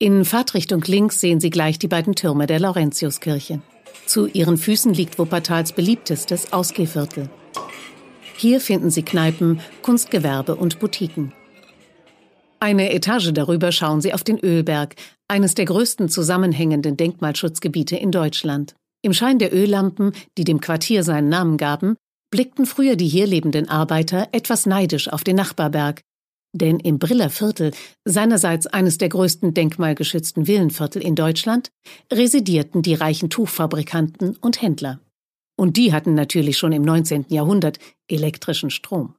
In Fahrtrichtung links sehen Sie gleich die beiden Türme der Laurentiuskirche. Zu ihren Füßen liegt Wuppertals beliebtestes Ausgehviertel. Hier finden Sie Kneipen, Kunstgewerbe und Boutiquen. Eine Etage darüber schauen Sie auf den Ölberg, eines der größten zusammenhängenden Denkmalschutzgebiete in Deutschland. Im Schein der Öllampen, die dem Quartier seinen Namen gaben, blickten früher die hier lebenden Arbeiter etwas neidisch auf den Nachbarberg, denn im Briller Viertel, seinerseits eines der größten denkmalgeschützten Villenviertel in Deutschland, residierten die reichen Tuchfabrikanten und Händler. Und die hatten natürlich schon im 19. Jahrhundert elektrischen Strom.